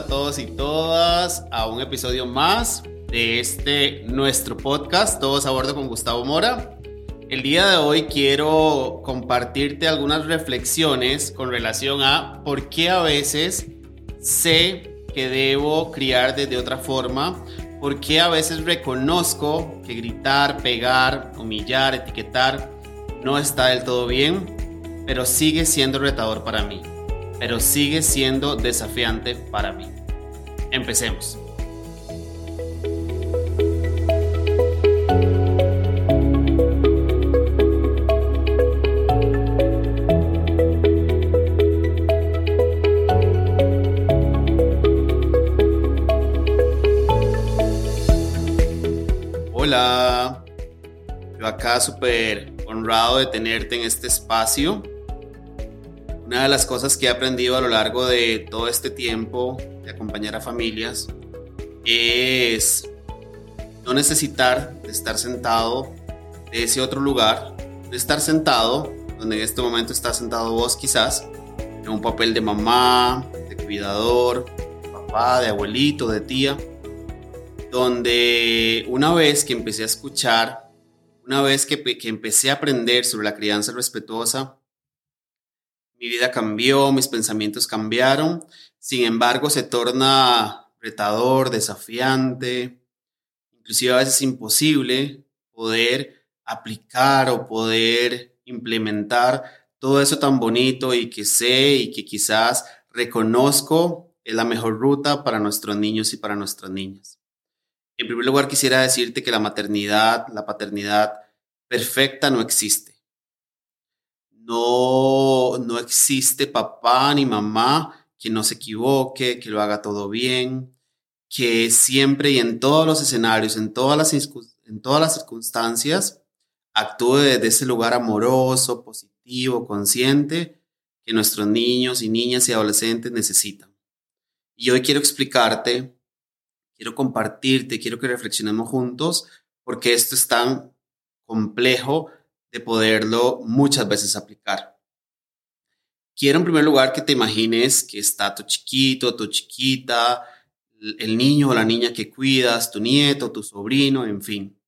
A todos y todas a un episodio más de este nuestro podcast, Todos a bordo con Gustavo Mora. El día de hoy quiero compartirte algunas reflexiones con relación a por qué a veces sé que debo criar desde otra forma, por qué a veces reconozco que gritar, pegar, humillar, etiquetar no está del todo bien, pero sigue siendo retador para mí pero sigue siendo desafiante para mí. Empecemos. Hola, yo acá súper honrado de tenerte en este espacio una de las cosas que he aprendido a lo largo de todo este tiempo acompañar a familias es no necesitar de estar sentado de ese otro lugar, de estar sentado, donde en este momento estás sentado vos quizás, en un papel de mamá, de cuidador, de papá, de abuelito, de tía, donde una vez que empecé a escuchar, una vez que, que empecé a aprender sobre la crianza respetuosa, mi vida cambió, mis pensamientos cambiaron, sin embargo se torna retador, desafiante, inclusive a veces imposible poder aplicar o poder implementar todo eso tan bonito y que sé y que quizás reconozco es la mejor ruta para nuestros niños y para nuestras niñas. En primer lugar, quisiera decirte que la maternidad, la paternidad perfecta no existe no, no existe papá ni mamá que no se equivoque, que lo haga todo bien, que siempre y en todos los escenarios, en todas las, en todas las circunstancias, actúe desde ese lugar amoroso, positivo, consciente que nuestros niños y niñas y adolescentes necesitan. Y hoy quiero explicarte, quiero compartirte, quiero que reflexionemos juntos, porque esto es tan complejo de poderlo muchas veces aplicar. Quiero en primer lugar que te imagines que está tu chiquito, tu chiquita, el niño o la niña que cuidas, tu nieto, tu sobrino, en fin,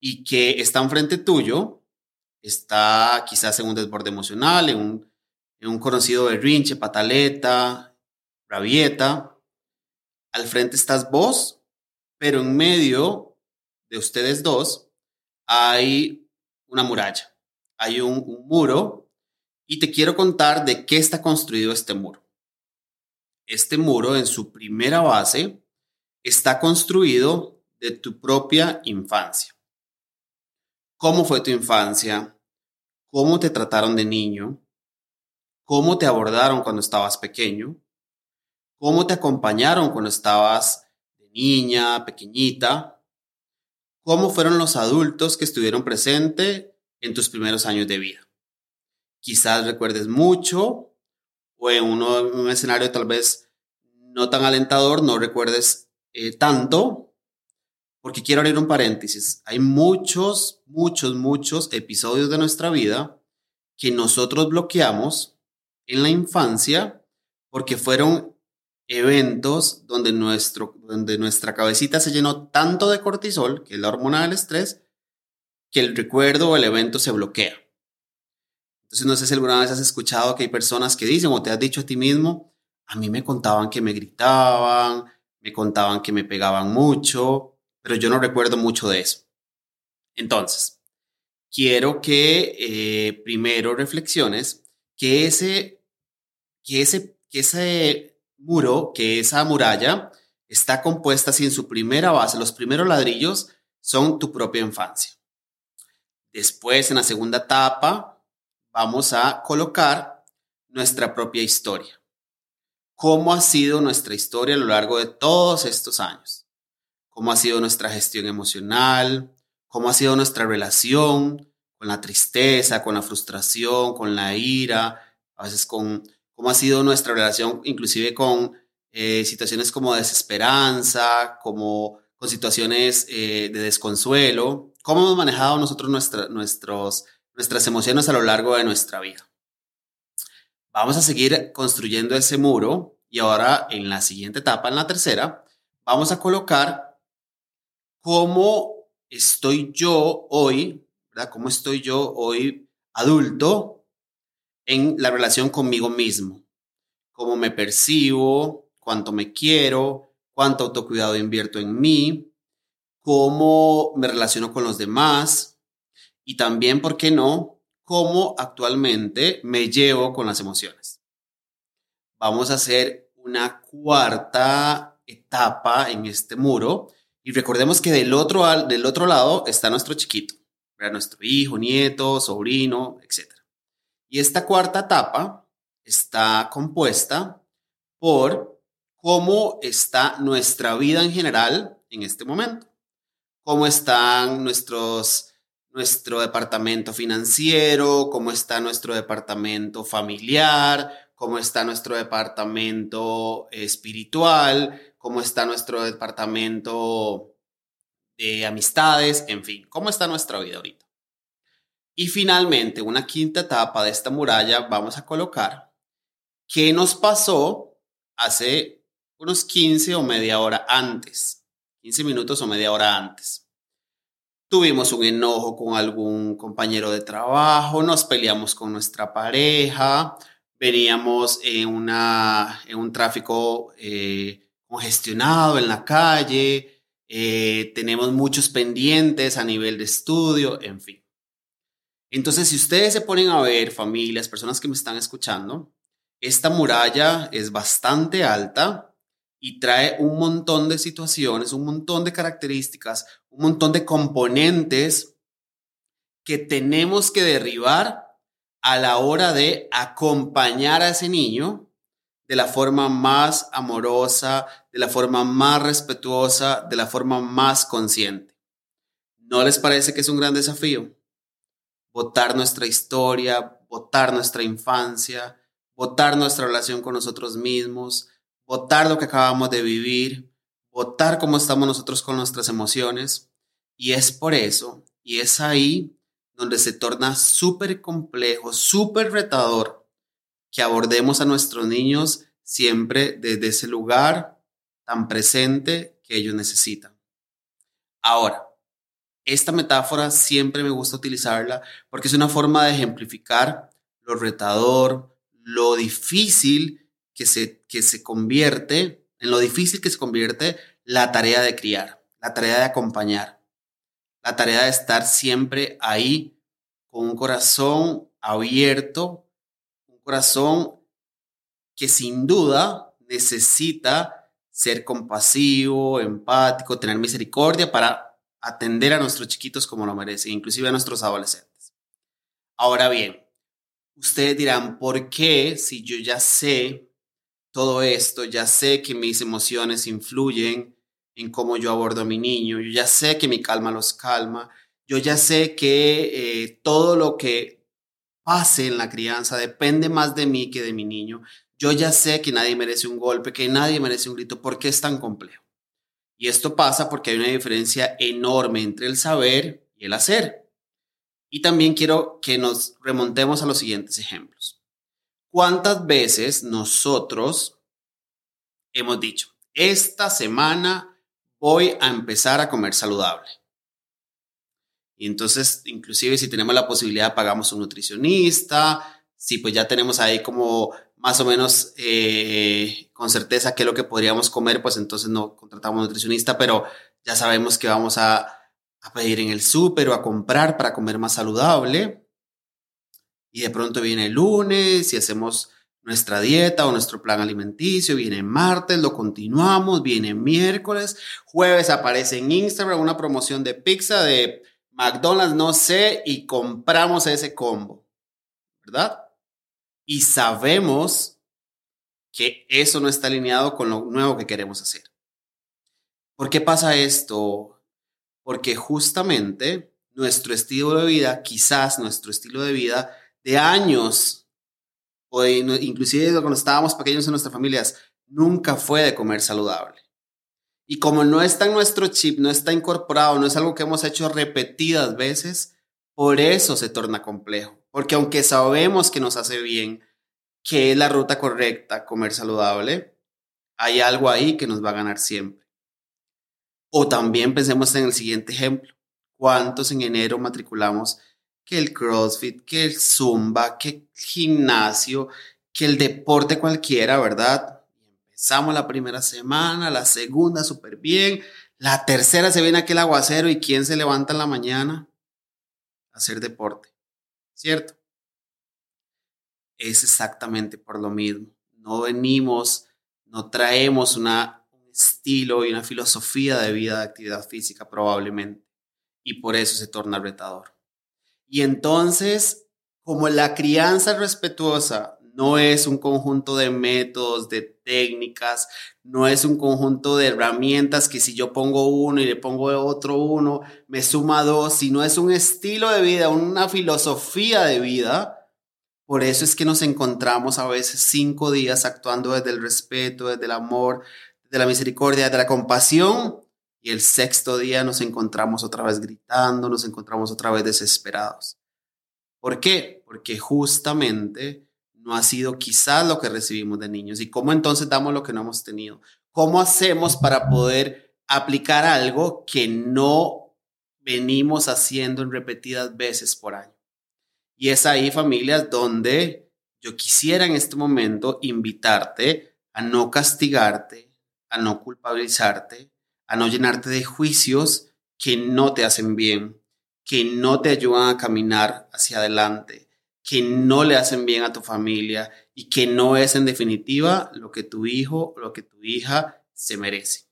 y que está enfrente tuyo, está quizás en un desborde emocional, en un, en un conocido berrinche, pataleta, rabieta. Al frente estás vos, pero en medio de ustedes dos hay una muralla, hay un, muro y te quiero contar de qué está construido este muro. Este muro en su primera base está construido de tu propia infancia. ¿Cómo fue tu infancia? ¿Cómo te trataron de niño? ¿Cómo te abordaron cuando estabas pequeño? ¿Cómo te acompañaron cuando estabas niña, pequeñita? ¿Cómo fueron los adultos que estuvieron presentes en tus primeros años de vida? Quizás recuerdes mucho o en un escenario tal vez no tan alentador, no recuerdes eh, tanto, porque quiero abrir un paréntesis. Hay muchos, muchos, muchos episodios de nuestra vida que nosotros bloqueamos en la infancia porque fueron eventos donde, nuestro, donde nuestra cabecita se llenó tanto de cortisol, que es la hormona del estrés, que el recuerdo o el evento se bloquea. Entonces, no sé si alguna vez has escuchado que hay personas que dicen o te has dicho a ti mismo, a mí me contaban que me gritaban, me contaban que me pegaban mucho, pero yo no recuerdo mucho de eso. Entonces, quiero que eh, primero reflexiones que ese, que ese, que ese muro, que esa muralla está compuesta así en su primera base, los primeros ladrillos son tu propia infancia. Después, en la segunda etapa, vamos a colocar nuestra propia historia. ¿Cómo ha sido nuestra historia a lo largo de todos estos años? ¿Cómo ha sido nuestra gestión emocional? ¿Cómo ha sido nuestra relación con la tristeza, con la frustración, con la ira, a veces con cómo ha sido nuestra relación inclusive con eh, situaciones como desesperanza, como con situaciones eh, de desconsuelo, cómo hemos manejado nosotros nuestros, nuestras emociones a lo largo de nuestra vida. Vamos a seguir construyendo ese muro Y ahora en la siguiente etapa, en la tercera, vamos a colocar cómo estoy yo hoy, ¿verdad? ¿Cómo estoy yo hoy adulto en la relación conmigo mismo? ¿Cómo me percibo? ¿Cuánto me quiero? ¿Cuánto autocuidado invierto en mí? ¿Cómo me relaciono con los demás? Y también, ¿por qué no? ¿Cómo actualmente me llevo con las emociones? Vamos a hacer una cuarta etapa en este muro y recordemos que del otro, del otro lado está nuestro chiquito, nuestro hijo, nieto, sobrino, etc. Y esta cuarta etapa está compuesta por cómo está nuestra vida en general en este momento, cómo están nuestros nuestro departamento financiero, cómo está nuestro departamento familiar, cómo está nuestro departamento espiritual, cómo está nuestro departamento de amistades, en fin, cómo está nuestra vida ahorita. Y finalmente, una quinta etapa de esta muralla, vamos a colocar qué nos pasó hace unos 15 o media hora antes, 15 minutos o media hora antes. Tuvimos un enojo con algún compañero de trabajo, nos peleamos con nuestra pareja, veníamos en, una, en un tráfico eh, congestionado en la calle, eh, tenemos muchos pendientes a nivel de estudio, en fin. Entonces, si ustedes se ponen a ver, familias, personas que me están escuchando, esta muralla es bastante alta y trae un montón de situaciones, un montón de características, un montón de componentes que tenemos que derribar a la hora de acompañar a ese niño de la forma más amorosa, de la forma más respetuosa, de la forma más consciente. ¿No les parece que es un gran desafío? Votar nuestra historia, votar nuestra infancia, votar nuestra relación con nosotros mismos, votar lo que acabamos de vivir, votar cómo estamos nosotros con nuestras emociones. Y es por eso, y es ahí donde se torna súper complejo, súper retador que abordemos a nuestros niños siempre desde ese lugar tan presente que ellos necesitan. Ahora, esta metáfora siempre me gusta utilizarla porque es una forma de ejemplificar lo retador, lo difícil que se, que se convierte, en lo difícil que se convierte la tarea de criar, la tarea de acompañar, la tarea de estar siempre ahí con un corazón abierto corazón que sin duda necesita ser compasivo, empático, tener misericordia para atender a nuestros chiquitos como lo merecen, inclusive a nuestros adolescentes. Ahora bien, ustedes dirán, ¿por qué si yo ya sé todo esto, ya sé que mis emociones influyen en cómo yo abordo a mi niño, yo ya sé que mi calma los calma, yo ya sé que eh, todo lo que pase en la crianza depende más de mí que de mi niño. Yo ya sé que nadie merece un golpe, que nadie merece un grito. ¿Por qué es tan complejo? Y esto pasa porque hay una diferencia enorme entre el saber y el hacer. Y también quiero que nos remontemos a los siguientes ejemplos. ¿Cuántas veces nosotros hemos dicho, esta semana voy a empezar a comer saludable? Y entonces, inclusive si tenemos la posibilidad, pagamos un nutricionista, si pues ya tenemos ahí como más o menos eh, con certeza qué es lo que podríamos comer, pues entonces no contratamos nutricionista, pero ya sabemos que vamos a, a pedir en el súper o a comprar para comer más saludable. Y de pronto viene el lunes y hacemos nuestra dieta o nuestro plan alimenticio, viene martes, lo continuamos, viene miércoles, jueves aparece en Instagram una promoción de pizza de McDonald's no sé y compramos ese combo, ¿verdad? Y sabemos que eso no está alineado con lo nuevo que queremos hacer. ¿Por qué pasa esto? Porque justamente nuestro estilo de vida, quizás nuestro estilo de vida de años, o inclusive cuando estábamos pequeños en nuestras familias, nunca fue de comer saludable. Y como no está en nuestro chip, no está incorporado, no es algo que hemos hecho repetidas veces, por eso se torna complejo. Porque aunque sabemos que nos hace bien, que es la ruta correcta, comer saludable, hay algo ahí que nos va a ganar siempre. O también pensemos en el siguiente ejemplo. ¿Cuántos en enero matriculamos que el CrossFit, que el Zumba, que el gimnasio, que el deporte cualquiera, ¿verdad? Empezamos la primera semana, la segunda súper bien, la tercera se viene aquel aguacero y ¿quién se levanta en la mañana? Hacer deporte, ¿cierto? Es exactamente por lo mismo. No venimos, no traemos una, un estilo y una filosofía de vida de actividad física probablemente. Y por eso se torna retador. Y entonces, como la crianza respetuosa no es un conjunto de métodos, de técnicas, no es un conjunto de herramientas que si yo pongo uno y le pongo otro uno, me suma dos, sino es un estilo de vida, una filosofía de vida. Por eso es que nos encontramos a veces cinco días actuando desde el respeto, desde el amor, desde la misericordia, desde la compasión. Y el sexto día nos encontramos otra vez gritando, nos encontramos otra vez desesperados. ¿Por qué? Porque justamente no ha sido quizás lo que recibimos de niños. ¿Y cómo entonces damos lo que no hemos tenido? ¿Cómo hacemos para poder aplicar algo que no venimos haciendo en repetidas veces por año? Y es ahí, familias, donde yo quisiera en este momento invitarte a no castigarte, a no culpabilizarte, a no llenarte de juicios que no te hacen bien, que no te ayudan a caminar hacia adelante, que no le hacen bien a tu familia y que no es en definitiva lo que tu hijo o lo que tu hija se merece.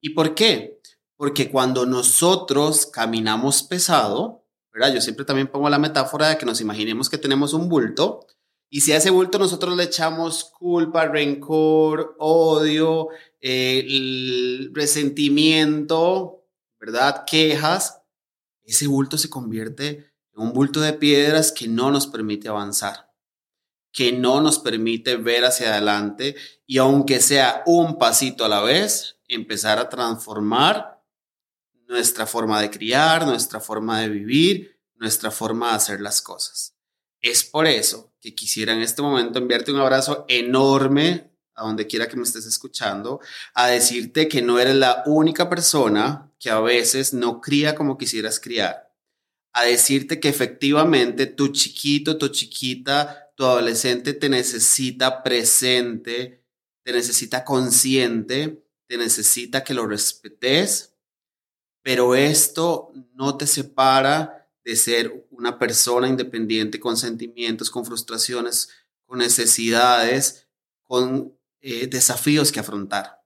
¿Y por qué? Porque cuando nosotros caminamos pesado, ¿verdad? Yo siempre también pongo la metáfora de que nos imaginemos que tenemos un bulto y si a ese bulto nosotros le echamos culpa, rencor, odio, eh, resentimiento, ¿verdad? Quejas, ese bulto se convierte un bulto de piedras que no nos permite avanzar, que no nos permite ver hacia adelante y aunque sea un pasito a la vez, empezar a transformar nuestra forma de criar, nuestra forma de vivir, nuestra forma de hacer las cosas. Es por eso que quisiera en este momento enviarte un abrazo enorme a donde quiera que me estés escuchando, a decirte que no eres la única persona que a veces no cría como quisieras criar a decirte que efectivamente tu chiquito, tu chiquita, tu adolescente te necesita presente, te necesita consciente, te necesita que lo respetes, pero esto no te separa de ser una persona independiente con sentimientos, con frustraciones, con necesidades, con eh, desafíos que afrontar.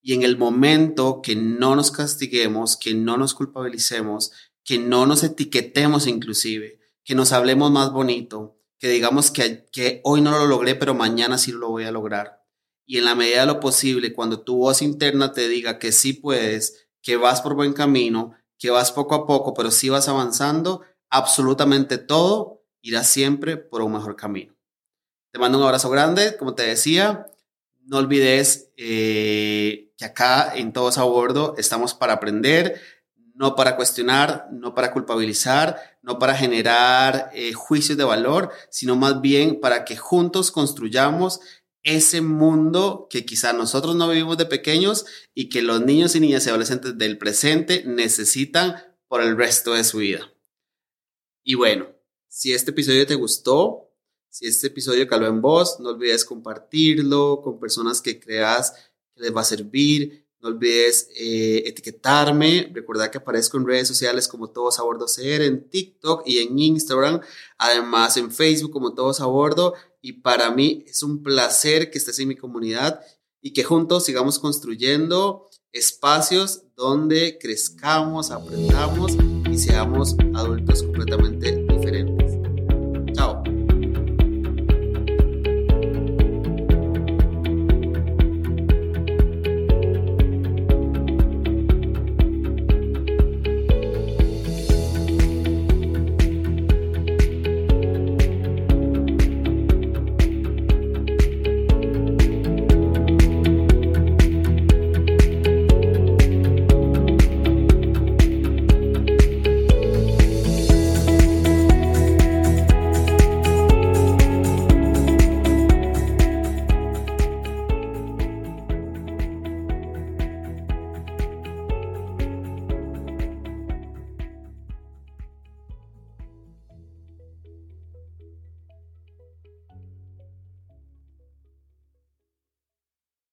Y en el momento que no nos castiguemos, que no nos culpabilicemos, que no nos etiquetemos inclusive, que nos hablemos más bonito, que digamos que, que hoy no lo logré, pero mañana sí lo voy a lograr. Y en la medida de lo posible, cuando tu voz interna te diga que sí puedes, que vas por buen camino, que vas poco a poco, pero sí vas avanzando, absolutamente todo irá siempre por un mejor camino. Te mando un abrazo grande, como te decía, no olvides eh, que acá en Todos a Bordo estamos para aprender, no para cuestionar, no para culpabilizar, no para generar eh, juicios de valor, sino más bien para que juntos construyamos ese mundo que quizá nosotros no vivimos de pequeños y que los niños y niñas y adolescentes del presente necesitan por el resto de su vida. Y bueno, si este episodio te gustó, si este episodio caló en voz, no olvides compartirlo con personas que creas que les va a servir no olvides eh, etiquetarme. Recuerda que aparezco en redes sociales como Todos a Bordo CR, en TikTok y en Instagram. Además en Facebook como Todos a Bordo. Y para mí es un placer que estés en mi comunidad y que juntos sigamos construyendo espacios donde crezcamos, aprendamos y seamos adultos completamente